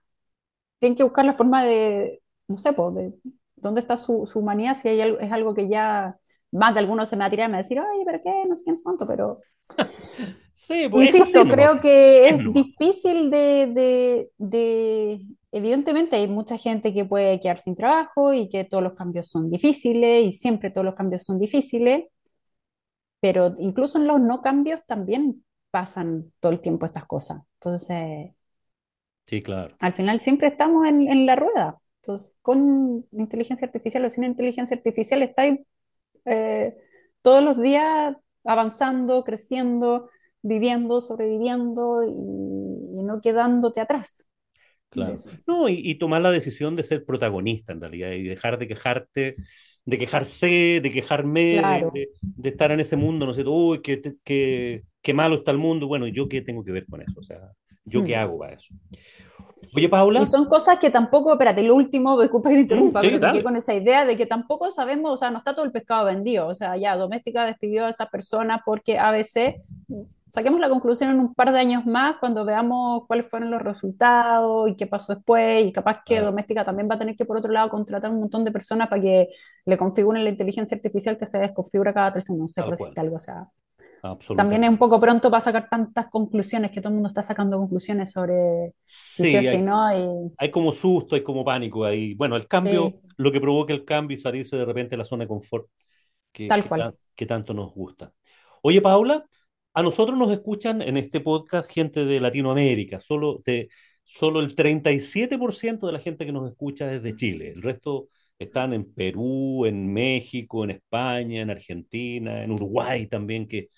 tienen que buscar la forma de, no sé, pues, de dónde está su, su humanidad, si hay es algo que ya más de algunos se me va a tirar y me va a decir, ay, pero qué, no sé qué, no sé cuánto, pero... sí, pues Insisto, creo que es, difícil de, de, Evidentemente hay mucha gente que puede quedar sin trabajo y que todos los cambios son difíciles y siempre todos los cambios son difíciles, pero incluso en los no cambios también pasan todo el tiempo estas cosas. Entonces... Sí, claro. Al final siempre estamos en, en la rueda. Entonces, con inteligencia artificial o sin inteligencia artificial, está ahí eh, todos los días avanzando, creciendo, viviendo, sobreviviendo y, no quedándote atrás. Claro. No, y, tomar la decisión de ser protagonista en realidad y dejar de quejarte, de quejarse, de quejarme, de, estar en ese mundo, no sé, uy, qué, qué, qué, malo está el mundo. Bueno, ¿yo qué tengo que ver con eso? O sea, ¿yo qué mm. hago para eso? Oye, Paula. Y son cosas que tampoco, espérate, lo último, disculpa que te interrumpa, sí, con esa idea de que tampoco sabemos, o sea, no está todo el pescado vendido. O sea, ya Doméstica despidió a esa persona porque ABC, saquemos la conclusión en un par de años más cuando veamos cuáles fueron los resultados y qué pasó después. Y capaz que Doméstica también va a tener que, por otro lado, contratar un montón de personas para que le configuren la inteligencia artificial que se desconfigura cada tres años, no sé, algo. O sea, también es un poco pronto para sacar tantas conclusiones, que todo el mundo está sacando conclusiones sobre sí, si hay, no. Hay como susto, hay como pánico ahí. Bueno, el cambio, lo que provoca el cambio y salirse de repente de la zona de confort que, Tal cual. que tanto nos gusta. Oye, Paula, a nosotros nos escuchan en este podcast gente de Latinoamérica, solo, de, solo el 37% de la gente que nos escucha es de Chile, el resto están en Perú, en México, en España, en Argentina, en Uruguay también, que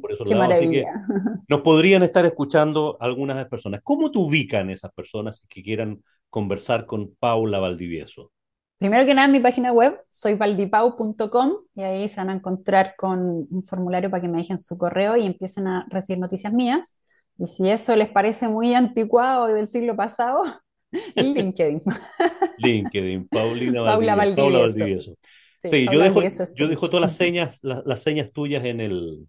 por esos lados. Así que nos podrían estar escuchando algunas personas. ¿Cómo te ubican esas personas que quieran conversar con Paula Valdivieso? Primero que nada, en mi página web, soy valdipau.com y ahí se van a encontrar con un formulario para que me dejen su correo y empiecen a recibir noticias mías. Y si eso les parece muy anticuado y del siglo pasado, LinkedIn. LinkedIn, Paulina Paula Valdivieso. Paula Valdivieso. Valdivieso. Sí, Sí, yo dejo, yo todas las señas, las, las señas tuyas en el,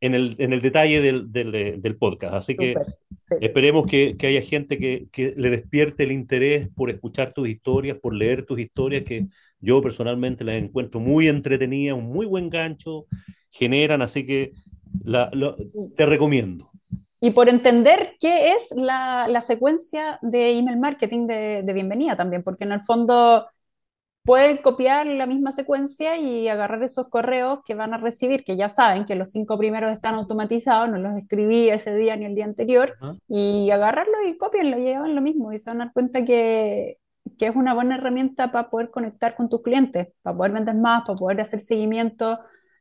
en el, en el detalle del, del, eh, del podcast. Así que sí. esperemos que, que haya gente que, que le despierte el interés por escuchar tus historias, por leer tus historias, que yo personalmente las encuentro muy entretenidas, un muy buen gancho, generan, así que la- te recomiendo. Y por entender qué es la, la secuencia de email marketing de, de bienvenida también, porque en el fondo pueden copiar la misma secuencia y agarrar esos correos que van a recibir, que ya saben que los cinco primeros están automatizados, no los escribí ese día ni el día anterior, y agarrarlo y copienlo, llevan lo mismo, y se van a dar cuenta que, que es una buena herramienta para poder conectar con tus clientes, para poder vender más, para poder hacer seguimiento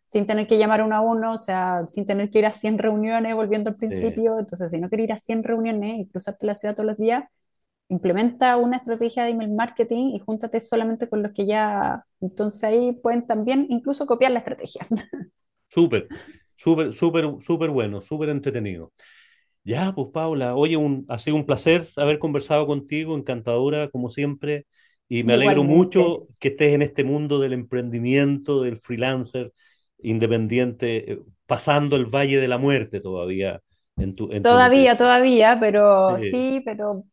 sin tener que llamar uno a uno, o sea, sin tener que ir a 100 reuniones, volviendo al principio. Entonces, si no quieres ir a 100 reuniones y cruzarte la ciudad todos los días, implementa una estrategia de email marketing y júntate solamente con los que ya, entonces ahí pueden también incluso copiar la estrategia. Súper, súper, súper, súper bueno, súper entretenido. Ya, pues Paula, oye, un, ha sido un placer haber conversado contigo, encantadora como siempre, y me alegro Igualmente. mucho que estés en este mundo del emprendimiento, del freelancer independiente, eh, pasando el valle de la muerte todavía en tu, en Todavía, todavía, pero Sí. sí, pero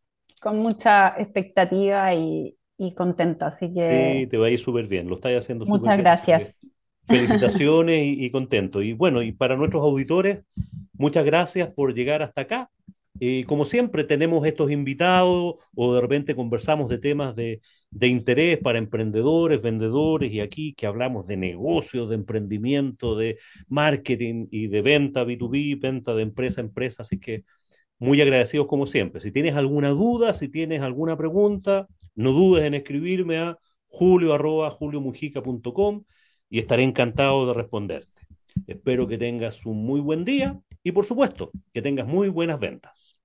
con mucha expectativa y, y contenta, así Sí, que te va a ir súper bien, lo estás haciendo súper muchas bien. gracias. felicitaciones y, y contento. Y bueno, y para nuestros auditores, muchas gracias por llegar hasta acá. Y como siempre, tenemos estos invitados o de repente conversamos de temas de, de interés para emprendedores, vendedores y aquí que hablamos de negocios, de emprendimiento, de marketing y de venta B2B, venta de empresa a empresa. Así que muy agradecidos como siempre. Si tienes alguna duda, si tienes alguna pregunta, no dudes en escribirme a julio arroba juliomujica.com y estaré encantado de responderte. Espero que tengas un muy buen día y por supuesto que tengas muy buenas ventas.